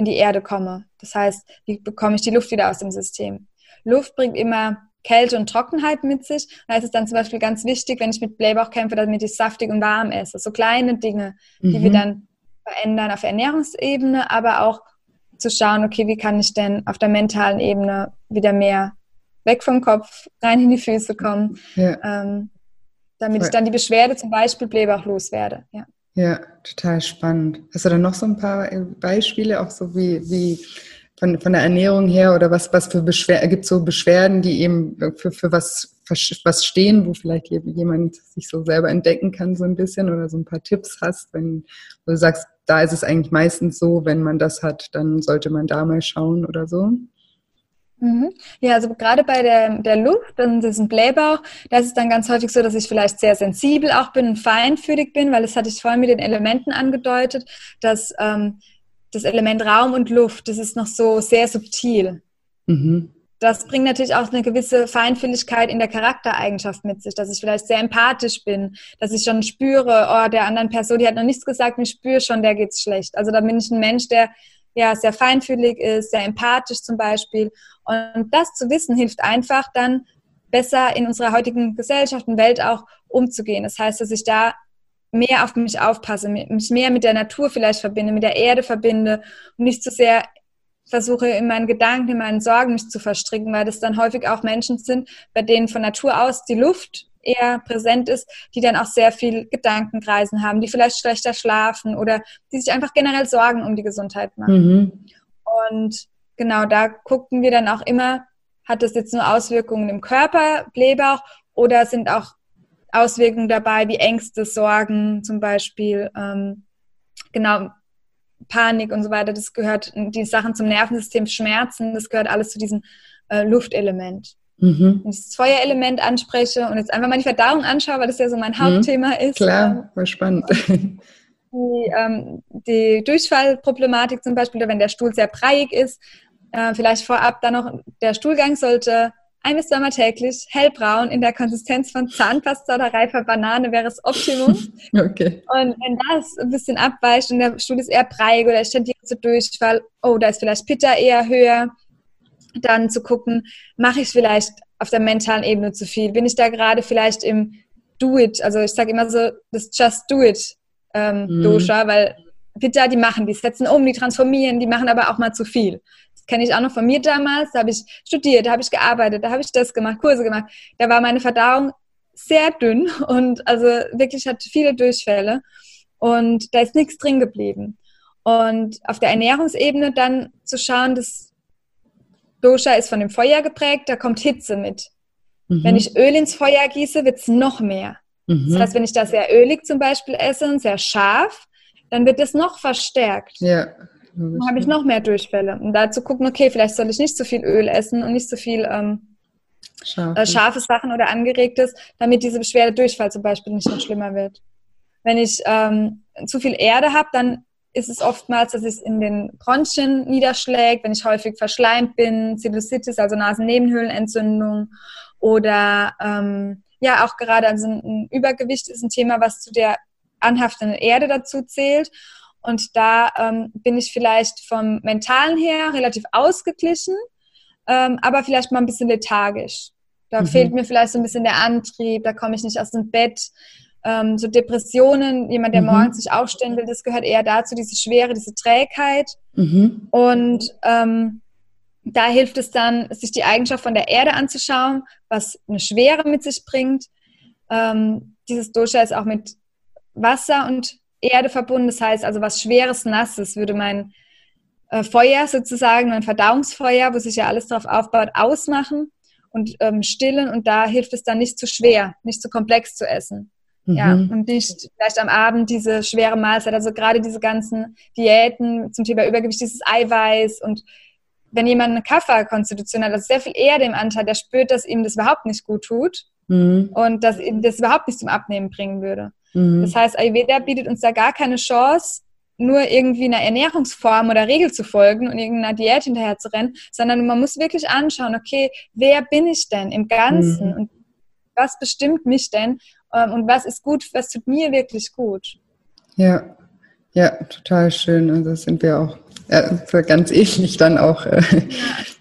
in die Erde komme? Das heißt, wie bekomme ich die Luft wieder aus dem System? Luft bringt immer Kälte und Trockenheit mit sich. Da ist es dann zum Beispiel ganz wichtig, wenn ich mit Blähbauch kämpfe, damit ich saftig und warm esse. So kleine Dinge, die mhm. wir dann verändern auf Ernährungsebene, aber auch zu schauen, okay, wie kann ich denn auf der mentalen Ebene wieder mehr weg vom Kopf, rein in die Füße kommen. Ja. Ähm, damit ich dann die Beschwerde zum Beispiel Blähbauch loswerde. Ja. Ja, total spannend. Hast du dann noch so ein paar Beispiele, auch so wie, wie von, von der Ernährung her oder was, was für Beschwerden, gibt so Beschwerden, die eben für, für was, was stehen, wo vielleicht jemand sich so selber entdecken kann, so ein bisschen oder so ein paar Tipps hast, wenn du sagst, da ist es eigentlich meistens so, wenn man das hat, dann sollte man da mal schauen oder so. Mhm. Ja, also gerade bei der, der Luft und diesem Blähbauch, da ist es dann ganz häufig so, dass ich vielleicht sehr sensibel auch bin und feinfühlig bin, weil das hatte ich vorhin mit den Elementen angedeutet, dass ähm, das Element Raum und Luft, das ist noch so sehr subtil. Mhm. Das bringt natürlich auch eine gewisse Feinfühligkeit in der Charaktereigenschaft mit sich, dass ich vielleicht sehr empathisch bin, dass ich schon spüre, oh, der anderen Person, die hat noch nichts gesagt, ich spüre schon, der geht's schlecht. Also da bin ich ein Mensch, der ja sehr feinfühlig ist, sehr empathisch zum Beispiel. Und das zu wissen, hilft einfach dann besser in unserer heutigen Gesellschaft und Welt auch umzugehen. Das heißt, dass ich da mehr auf mich aufpasse, mich mehr mit der Natur vielleicht verbinde, mit der Erde verbinde und nicht zu so sehr versuche in meinen Gedanken, in meinen Sorgen mich zu verstricken, weil das dann häufig auch Menschen sind, bei denen von Natur aus die Luft eher präsent ist, die dann auch sehr viel Gedankenkreisen haben, die vielleicht schlechter schlafen oder die sich einfach generell Sorgen um die Gesundheit machen. Mhm. Und genau da gucken wir dann auch immer, hat das jetzt nur Auswirkungen im Körper, Blähbauch, oder sind auch Auswirkungen dabei, wie Ängste, Sorgen zum Beispiel, ähm, genau, Panik und so weiter, das gehört, die Sachen zum Nervensystem, Schmerzen, das gehört alles zu diesem äh, Luftelement. Mhm. Wenn ich das Feuerelement anspreche und jetzt einfach mal die Verdauung anschaue, weil das ja so mein mhm. Hauptthema mhm. ist. Klar, ähm, war spannend. Die, ähm, die Durchfallproblematik zum Beispiel, wenn der Stuhl sehr breiig ist, äh, vielleicht vorab dann noch, der Stuhlgang sollte ein bis zweimal täglich, hellbraun, in der Konsistenz von Zahnpasta oder reifer Banane wäre das Optimum. Okay. Und wenn das ein bisschen abweicht und der Stuhl ist eher breiig oder ich tendiere zu Durchfall, oh, da ist vielleicht Pitta eher höher, dann zu gucken, mache ich vielleicht auf der mentalen Ebene zu viel? Bin ich da gerade vielleicht im Do-It? Also ich sage immer so, das Just Do-It ähm, mhm. Dosha, weil Pitta, die machen, die setzen um, die transformieren, die machen aber auch mal zu viel kenne ich auch noch von mir damals. Da habe ich studiert, da habe ich gearbeitet, da habe ich das gemacht, Kurse gemacht. Da war meine Verdauung sehr dünn und also wirklich hat viele Durchfälle und da ist nichts drin geblieben. Und auf der Ernährungsebene dann zu schauen, das Dosha ist von dem Feuer geprägt, da kommt Hitze mit. Mhm. Wenn ich Öl ins Feuer gieße, wird es noch mehr. Mhm. Das heißt, wenn ich da sehr ölig zum Beispiel esse und sehr scharf, dann wird es noch verstärkt. Ja. Dann habe ich noch mehr Durchfälle. Und da zu gucken, okay, vielleicht soll ich nicht so viel Öl essen und nicht so viel ähm, Scharfe. äh, scharfe Sachen oder angeregtes, damit diese Beschwerde Durchfall zum Beispiel nicht noch schlimmer wird. Wenn ich ähm, zu viel Erde habe, dann ist es oftmals, dass es in den Bronchien niederschlägt, wenn ich häufig verschleimt bin, Sinusitis, also Nasennebenhöhlenentzündung oder ähm, ja auch gerade also ein Übergewicht ist ein Thema, was zu der anhaftenden Erde dazu zählt. Und da ähm, bin ich vielleicht vom Mentalen her relativ ausgeglichen, ähm, aber vielleicht mal ein bisschen lethargisch. Da mhm. fehlt mir vielleicht so ein bisschen der Antrieb, da komme ich nicht aus dem Bett. Ähm, so Depressionen, jemand, der mhm. morgens sich aufstellen will, das gehört eher dazu, diese Schwere, diese Trägheit. Mhm. Und ähm, da hilft es dann, sich die Eigenschaft von der Erde anzuschauen, was eine Schwere mit sich bringt. Ähm, dieses Dosha ist auch mit Wasser und Erde verbunden. Das heißt also was Schweres, Nasses würde mein äh, Feuer sozusagen, mein Verdauungsfeuer, wo sich ja alles darauf aufbaut, ausmachen. und ähm, stillen und da hilft es dann nicht zu schwer, nicht zu komplex zu essen. Mhm. Ja, und nicht vielleicht am Abend diese schwere Mahlzeit, also gerade diese ganzen Diäten zum Thema Übergewicht, dieses Eiweiß und wenn jemand eine Kafferkonstitution hat, also sehr viel eher dem Anteil, der spürt, dass ihm das überhaupt nicht gut tut mhm. und dass ihm das überhaupt nicht zum Abnehmen bringen würde. Mhm. Das heißt, Ayurveda bietet uns da gar keine Chance, nur irgendwie einer Ernährungsform oder Regel zu folgen und irgendeiner Diät hinterher zu rennen, sondern man muss wirklich anschauen, okay, wer bin ich denn im Ganzen mhm. und was bestimmt mich denn und was ist gut, was tut mir wirklich gut. Ja, ja, total schön. Also sind wir auch äh, ganz ähnlich dann auch äh,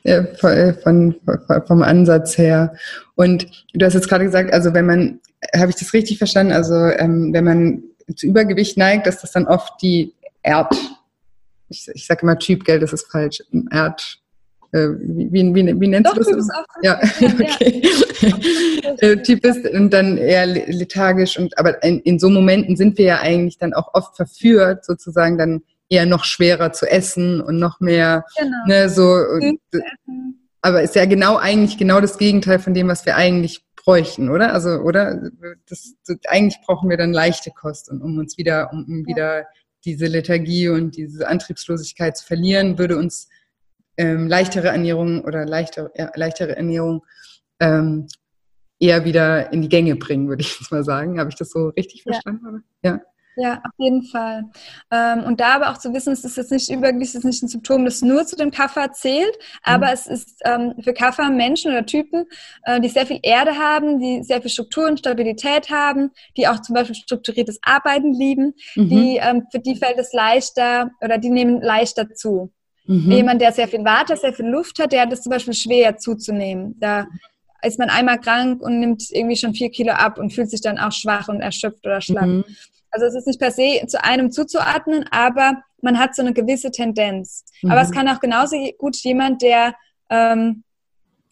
ja. Äh, von, von, vom Ansatz her. Und du hast jetzt gerade gesagt, also wenn man, habe ich das richtig verstanden, also ähm, wenn man zu Übergewicht neigt, dass das dann oft die Erd, ich, ich sage immer Typ, gell, das ist falsch, Erd, äh, wie, wie, wie, wie nennst Doch, du das? Auch ja, okay. Ja. typ ist und dann eher lethargisch und aber in, in so Momenten sind wir ja eigentlich dann auch oft verführt, sozusagen dann eher noch schwerer zu essen und noch mehr, genau. ne, so. Und, aber ist ja genau eigentlich genau das Gegenteil von dem, was wir eigentlich bräuchten, oder? Also, oder? Das, das, eigentlich brauchen wir dann leichte Kost, und um uns wieder, um, um wieder diese Lethargie und diese Antriebslosigkeit zu verlieren, würde uns ähm, leichtere Ernährung oder leichtere, ja, leichtere Ernährung ähm, eher wieder in die Gänge bringen, würde ich jetzt mal sagen. Habe ich das so richtig verstanden? Ja. ja. Ja, auf jeden Fall. Ähm, und da aber auch zu wissen, es ist jetzt nicht übergewicht, es ist nicht ein Symptom, das nur zu dem Kaffer zählt, aber mhm. es ist ähm, für Kaffer Menschen oder Typen, äh, die sehr viel Erde haben, die sehr viel Struktur und Stabilität haben, die auch zum Beispiel strukturiertes Arbeiten lieben, mhm. die, ähm, für die fällt es leichter oder die nehmen leichter zu. Mhm. Jemand, der sehr viel Water, sehr viel Luft hat, der hat es zum Beispiel schwer zuzunehmen. Da ist man einmal krank und nimmt irgendwie schon vier Kilo ab und fühlt sich dann auch schwach und erschöpft oder schlapp. Mhm. Also es ist nicht per se zu einem zuzuordnen, aber man hat so eine gewisse Tendenz. Mhm. Aber es kann auch genauso gut jemand, der, ähm,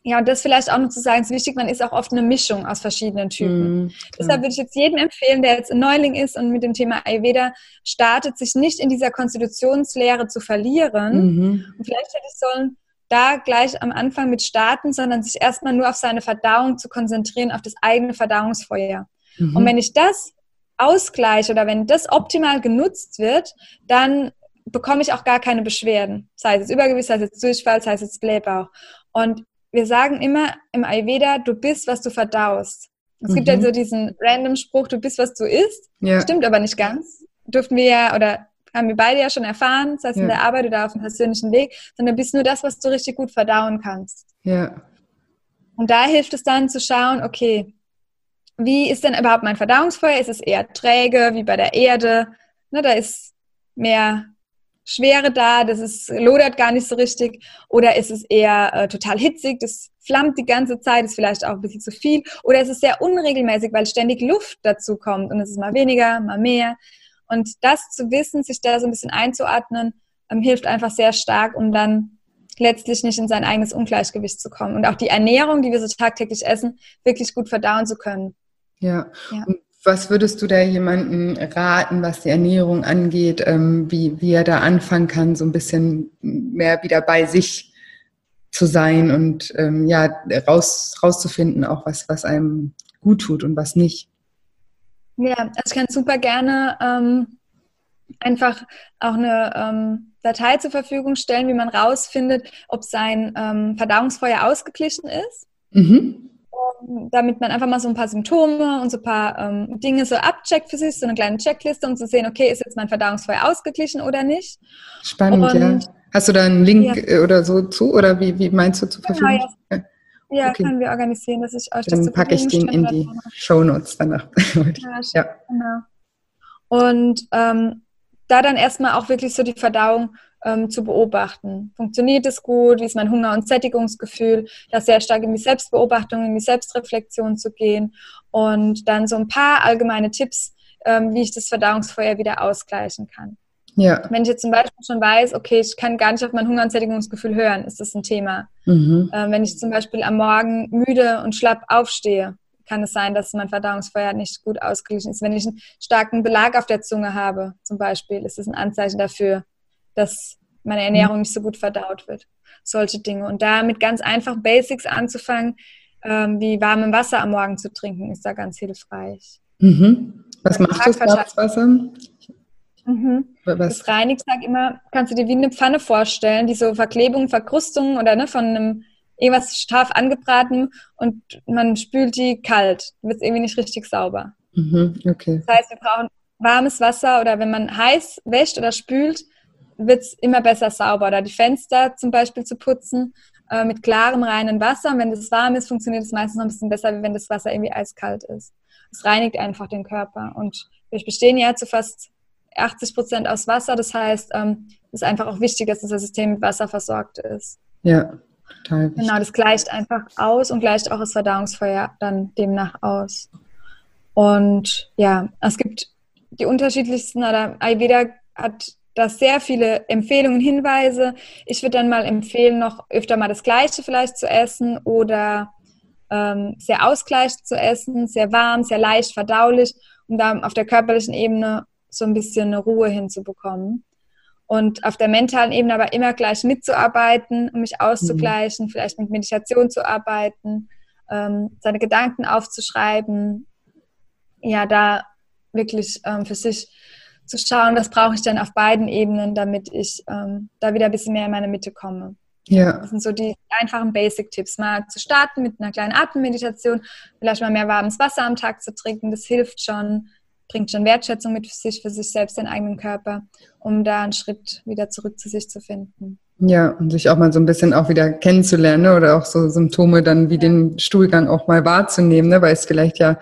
ja, und das vielleicht auch noch zu sagen, ist wichtig, man ist auch oft eine Mischung aus verschiedenen Typen. Mhm, Deshalb würde ich jetzt jedem empfehlen, der jetzt ein Neuling ist und mit dem Thema Ayurveda startet, sich nicht in dieser Konstitutionslehre zu verlieren. Mhm. Und vielleicht hätte ich sollen da gleich am Anfang mit starten, sondern sich erstmal nur auf seine Verdauung zu konzentrieren, auf das eigene Verdauungsfeuer. Mhm. Und wenn ich das ausgleiche oder wenn das optimal genutzt wird, dann bekomme ich auch gar keine Beschwerden. Sei es Übergewicht, sei es jetzt Durchfall, sei es jetzt Blähbauch. Und wir sagen immer im Ayurveda, du bist, was du verdaust. Es mhm. gibt ja so diesen random Spruch, du bist, was du isst. Ja. Stimmt aber nicht ganz. Dürften wir ja, oder haben wir beide ja schon erfahren, das heißt ja. in der Arbeit oder auf dem persönlichen Weg, sondern du bist nur das, was du richtig gut verdauen kannst. Ja. Und da hilft es dann zu schauen, okay, wie ist denn überhaupt mein Verdauungsfeuer? Ist es eher träge, wie bei der Erde? Ne, da ist mehr Schwere da, das ist, lodert gar nicht so richtig. Oder ist es eher äh, total hitzig, das flammt die ganze Zeit, ist vielleicht auch ein bisschen zu viel. Oder ist es sehr unregelmäßig, weil ständig Luft dazu kommt und es ist mal weniger, mal mehr. Und das zu wissen, sich da so ein bisschen einzuordnen, ähm, hilft einfach sehr stark, um dann letztlich nicht in sein eigenes Ungleichgewicht zu kommen und auch die Ernährung, die wir so tagtäglich essen, wirklich gut verdauen zu können. Ja. ja. Was würdest du da jemandem raten, was die Ernährung angeht, ähm, wie, wie er da anfangen kann, so ein bisschen mehr wieder bei sich zu sein und ähm, ja, raus, rauszufinden, auch was, was einem gut tut und was nicht? Ja, also ich kann super gerne ähm, einfach auch eine ähm, Datei zur Verfügung stellen, wie man rausfindet, ob sein ähm, Verdauungsfeuer ausgeglichen ist. Mhm damit man einfach mal so ein paar Symptome und so ein paar ähm, Dinge so abcheckt für sich, so eine kleine Checkliste, um zu sehen, okay, ist jetzt mein Verdauungsfeuer ausgeglichen oder nicht. Spannend, und, ja. Hast du da einen Link ja. Äh, oder so zu oder wie, wie meinst du zur genau, Verfügung? Genau, ja, ja okay. können wir organisieren, dass ich euch Dann das packe ich den in die Show Notes danach. ja, ja, genau. Und ähm, da dann erstmal auch wirklich so die Verdauung ähm, zu beobachten. Funktioniert es gut? Wie ist mein Hunger- und Sättigungsgefühl? Da sehr stark in die Selbstbeobachtung, in die Selbstreflexion zu gehen und dann so ein paar allgemeine Tipps, ähm, wie ich das Verdauungsfeuer wieder ausgleichen kann. Ja. Wenn ich jetzt zum Beispiel schon weiß, okay, ich kann gar nicht auf mein Hunger- und Sättigungsgefühl hören, ist das ein Thema. Mhm. Ähm, wenn ich zum Beispiel am Morgen müde und schlapp aufstehe, kann es sein, dass mein Verdauungsfeuer nicht gut ausgeglichen ist. Wenn ich einen starken Belag auf der Zunge habe, zum Beispiel, ist das ein Anzeichen dafür, dass meine Ernährung nicht so gut verdaut wird. Solche Dinge. Und da mit ganz einfachen Basics anzufangen, ähm, wie warmem Wasser am Morgen zu trinken, ist da ganz hilfreich. Mhm. Was macht das Wasser? Mhm. Das reinigt, sag immer, kannst du dir wie eine Pfanne vorstellen, die so Verklebungen, Verkrustungen oder ne, von einem irgendwas scharf angebraten und man spült die kalt. Wird es irgendwie nicht richtig sauber. Mhm, okay. Das heißt, wir brauchen warmes Wasser oder wenn man heiß wäscht oder spült, wird es immer besser sauber. Oder die Fenster zum Beispiel zu putzen äh, mit klarem, reinen Wasser. Und wenn das warm ist, funktioniert es meistens noch ein bisschen besser, wie wenn das Wasser irgendwie eiskalt ist. Es reinigt einfach den Körper. Und wir bestehen ja zu fast 80 Prozent aus Wasser. Das heißt, ähm, es ist einfach auch wichtig, dass das System mit Wasser versorgt ist. Ja, total. Wichtig. Genau, das gleicht einfach aus und gleicht auch das Verdauungsfeuer dann demnach aus. Und ja, es gibt die unterschiedlichsten, oder Ayurveda hat da sehr viele Empfehlungen, Hinweise. Ich würde dann mal empfehlen, noch öfter mal das Gleiche vielleicht zu essen oder ähm, sehr ausgleichend zu essen, sehr warm, sehr leicht verdaulich, um da auf der körperlichen Ebene so ein bisschen eine Ruhe hinzubekommen. Und auf der mentalen Ebene aber immer gleich mitzuarbeiten, um mich auszugleichen, mhm. vielleicht mit Meditation zu arbeiten, ähm, seine Gedanken aufzuschreiben. Ja, da wirklich ähm, für sich zu schauen, was brauche ich denn auf beiden Ebenen, damit ich ähm, da wieder ein bisschen mehr in meine Mitte komme. Ja. Das sind so die einfachen Basic-Tipps. Mal zu starten mit einer kleinen Atemmeditation, vielleicht mal mehr warmes Wasser am Tag zu trinken, das hilft schon, bringt schon Wertschätzung mit sich für sich selbst, den eigenen Körper, um da einen Schritt wieder zurück zu sich zu finden. Ja, und sich auch mal so ein bisschen auch wieder kennenzulernen ne? oder auch so Symptome dann wie ja. den Stuhlgang auch mal wahrzunehmen, ne? weil es vielleicht ja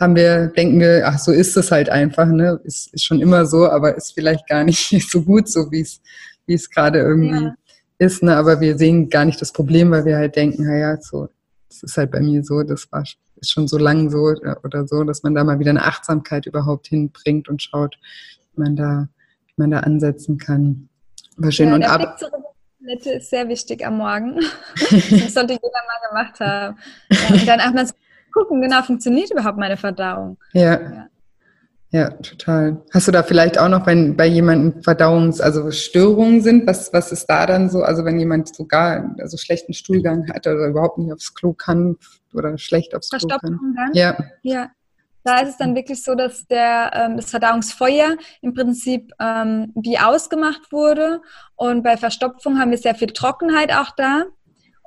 haben wir, denken wir, ach, so ist es halt einfach, ne? Ist, ist schon immer so, aber ist vielleicht gar nicht so gut, so wie es, wie es gerade irgendwie ja. ist, ne? Aber wir sehen gar nicht das Problem, weil wir halt denken, naja, so, das ist halt bei mir so, das war ist schon so lang so oder so, dass man da mal wieder eine Achtsamkeit überhaupt hinbringt und schaut, wie man da, wie man da ansetzen kann. War schön. Ja, und ab Toilette ist sehr wichtig am Morgen. das sollte jeder mal gemacht haben. Ja, und dann auch mal gucken, genau, funktioniert überhaupt meine Verdauung. Ja. ja. ja. total. Hast du da vielleicht auch noch, wenn bei jemandem Verdauungs-, also Störungen sind, was, was ist da dann so? Also wenn jemand sogar also schlechten Stuhlgang hat oder überhaupt nicht aufs Klo kann oder schlecht aufs Klo kann. Dann? Ja. Ja. Da ist es dann wirklich so, dass der, ähm, das Verdauungsfeuer im Prinzip ähm, wie ausgemacht wurde. Und bei Verstopfung haben wir sehr viel Trockenheit auch da.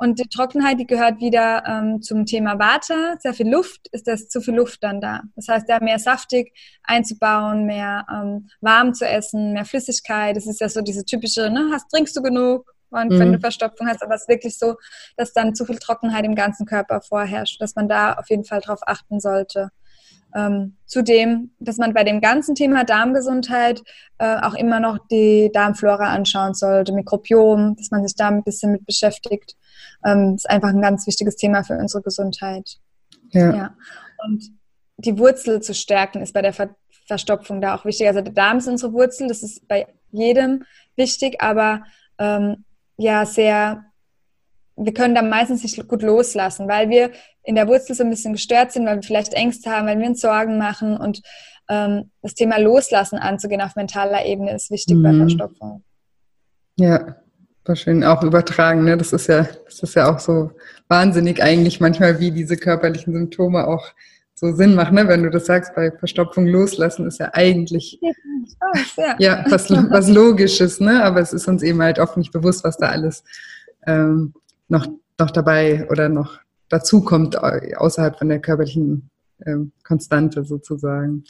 Und die Trockenheit, die gehört wieder ähm, zum Thema Vata. Sehr viel Luft, ist das zu viel Luft dann da. Das heißt, da mehr saftig einzubauen, mehr ähm, warm zu essen, mehr Flüssigkeit. Das ist ja so diese typische, ne, hast, trinkst du genug? Und mhm. wenn du Verstopfung hast, aber es ist wirklich so, dass dann zu viel Trockenheit im ganzen Körper vorherrscht, dass man da auf jeden Fall drauf achten sollte. Ähm, zudem, dass man bei dem ganzen Thema Darmgesundheit äh, auch immer noch die Darmflora anschauen sollte, Mikrobiom, dass man sich da ein bisschen mit beschäftigt ähm, ist einfach ein ganz wichtiges Thema für unsere Gesundheit. Ja. ja. Und die Wurzel zu stärken ist bei der Ver Verstopfung da auch wichtig. Also der Darm ist unsere Wurzel, das ist bei jedem wichtig, aber ähm, ja, sehr, wir können da meistens nicht gut loslassen, weil wir in der Wurzel so ein bisschen gestört sind, weil wir vielleicht Ängste haben, weil wir uns Sorgen machen und ähm, das Thema Loslassen anzugehen auf mentaler Ebene ist wichtig mhm. bei Verstopfung. Ja, war schön auch übertragen, ne? Das ist ja, das ist ja auch so wahnsinnig eigentlich manchmal, wie diese körperlichen Symptome auch so Sinn machen, ne? Wenn du das sagst, bei Verstopfung loslassen ist ja eigentlich ja, ja was, was Logisches, ne? Aber es ist uns eben halt oft nicht bewusst, was da alles ähm, noch, noch dabei oder noch dazu kommt, außerhalb von der körperlichen Konstante sozusagen.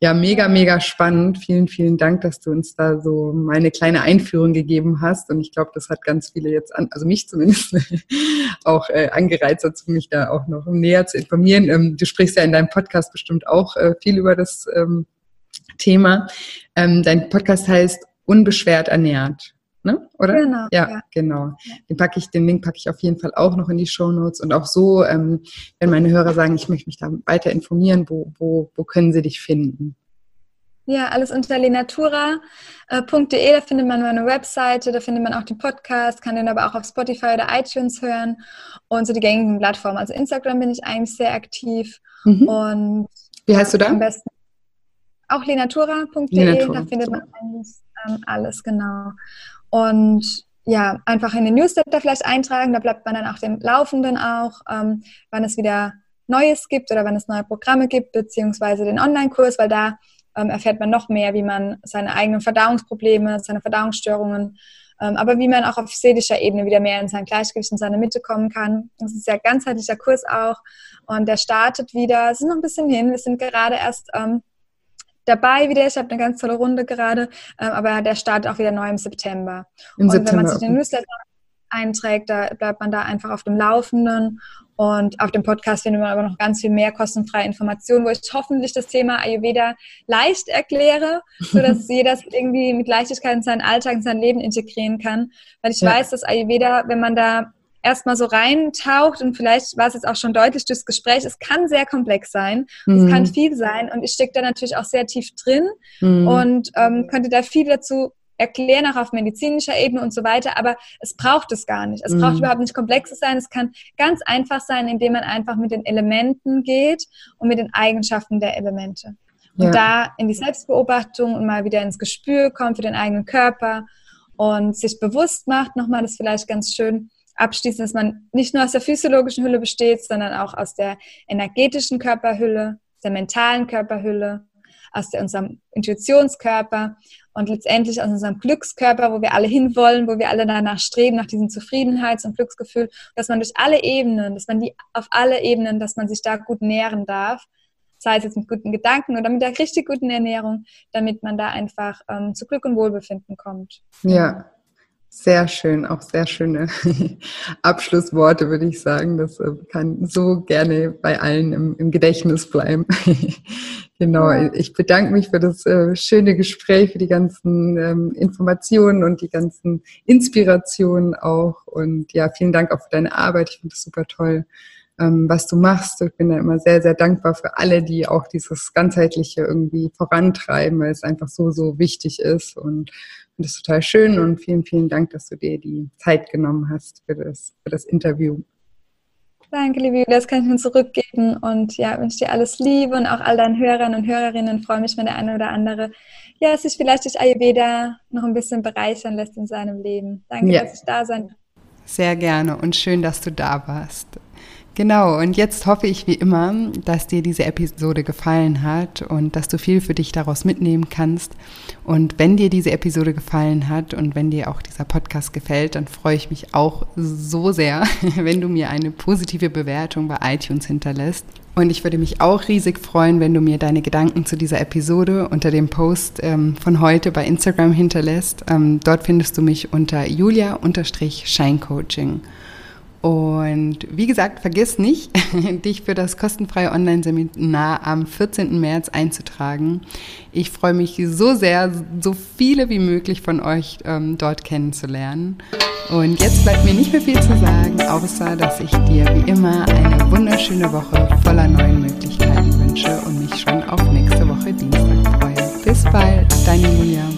Ja, mega, mega spannend. Vielen, vielen Dank, dass du uns da so meine kleine Einführung gegeben hast. Und ich glaube, das hat ganz viele jetzt, an, also mich zumindest, auch äh, angereizt dazu, mich da auch noch näher zu informieren. Ähm, du sprichst ja in deinem Podcast bestimmt auch äh, viel über das ähm, Thema. Ähm, dein Podcast heißt Unbeschwert ernährt ne? Oder? Genau. Ja, ja. genau. Den packe ich, den Link packe ich auf jeden Fall auch noch in die Show Notes und auch so, ähm, wenn meine Hörer sagen, ich möchte mich da weiter informieren, wo, wo, wo können sie dich finden? Ja, alles unter lenatura.de, da findet man meine Webseite, da findet man auch den Podcast, kann den aber auch auf Spotify oder iTunes hören und so die gängigen Plattformen. Also Instagram bin ich eigentlich sehr aktiv mhm. und wie heißt du da? Am besten auch lenatura.de, Lenatura. da findet man eigentlich ähm, alles, genau. Und ja, einfach in den Newsletter vielleicht eintragen. Da bleibt man dann auch dem Laufenden auch, ähm, wann es wieder Neues gibt oder wann es neue Programme gibt, beziehungsweise den Online-Kurs, weil da ähm, erfährt man noch mehr, wie man seine eigenen Verdauungsprobleme, seine Verdauungsstörungen, ähm, aber wie man auch auf seelischer Ebene wieder mehr in sein Gleichgewicht, in seine Mitte kommen kann. Das ist ja ein ganzheitlicher Kurs auch und der startet wieder, es ist noch ein bisschen hin, wir sind gerade erst ähm, dabei wieder. Ich habe eine ganz tolle Runde gerade, ähm, aber der startet auch wieder neu im September. Im und September. wenn man sich den Newsletter einträgt, da bleibt man da einfach auf dem Laufenden. Und auf dem Podcast findet man aber noch ganz viel mehr kostenfreie Informationen, wo ich hoffentlich das Thema Ayurveda leicht erkläre, sodass jeder es irgendwie mit Leichtigkeit in seinen Alltag, in sein Leben integrieren kann. Weil ich ja. weiß, dass Ayurveda, wenn man da erstmal so reintaucht und vielleicht war es jetzt auch schon deutlich durchs Gespräch, es kann sehr komplex sein, mhm. es kann viel sein und ich stecke da natürlich auch sehr tief drin mhm. und ähm, könnte da viel dazu erklären, auch auf medizinischer Ebene und so weiter, aber es braucht es gar nicht. Es mhm. braucht überhaupt nicht komplex zu sein, es kann ganz einfach sein, indem man einfach mit den Elementen geht und mit den Eigenschaften der Elemente. Und ja. da in die Selbstbeobachtung und mal wieder ins Gespür kommt für den eigenen Körper und sich bewusst macht, nochmal das ist vielleicht ganz schön, abschließen, dass man nicht nur aus der physiologischen Hülle besteht, sondern auch aus der energetischen Körperhülle, der mentalen Körperhülle, aus der, unserem Intuitionskörper und letztendlich aus unserem Glückskörper, wo wir alle hinwollen, wo wir alle danach streben, nach diesem Zufriedenheits- und Glücksgefühl, dass man durch alle Ebenen, dass man die auf alle Ebenen, dass man sich da gut nähren darf, sei es jetzt mit guten Gedanken oder mit der richtig guten Ernährung, damit man da einfach ähm, zu Glück und Wohlbefinden kommt. Ja, sehr schön, auch sehr schöne Abschlussworte, würde ich sagen. Das äh, kann so gerne bei allen im, im Gedächtnis bleiben. genau, ich bedanke mich für das äh, schöne Gespräch, für die ganzen ähm, Informationen und die ganzen Inspirationen auch. Und ja, vielen Dank auch für deine Arbeit. Ich finde das super toll, ähm, was du machst. Ich bin da immer sehr, sehr dankbar für alle, die auch dieses ganzheitliche irgendwie vorantreiben, weil es einfach so, so wichtig ist. Und finde das total schön und vielen, vielen Dank, dass du dir die Zeit genommen hast für das, für das Interview. Danke, liebe Julia, das kann ich mir zurückgeben und ja, wünsche dir alles Liebe und auch all deinen Hörern und Hörerinnen. Freue mich, wenn der eine oder andere ja, sich vielleicht durch Ayurveda noch ein bisschen bereichern lässt in seinem Leben. Danke, ja. dass ich da sein Sehr gerne und schön, dass du da warst. Genau, und jetzt hoffe ich wie immer, dass dir diese Episode gefallen hat und dass du viel für dich daraus mitnehmen kannst. Und wenn dir diese Episode gefallen hat und wenn dir auch dieser Podcast gefällt, dann freue ich mich auch so sehr, wenn du mir eine positive Bewertung bei iTunes hinterlässt. Und ich würde mich auch riesig freuen, wenn du mir deine Gedanken zu dieser Episode unter dem Post ähm, von heute bei Instagram hinterlässt. Ähm, dort findest du mich unter julia-scheincoaching. Und wie gesagt, vergiss nicht, dich für das kostenfreie Online-Seminar am 14. März einzutragen. Ich freue mich so sehr, so viele wie möglich von euch ähm, dort kennenzulernen. Und jetzt bleibt mir nicht mehr viel zu sagen, außer dass ich dir wie immer eine wunderschöne Woche voller neuen Möglichkeiten wünsche und mich schon auf nächste Woche Dienstag freue. Bis bald, deine Julia.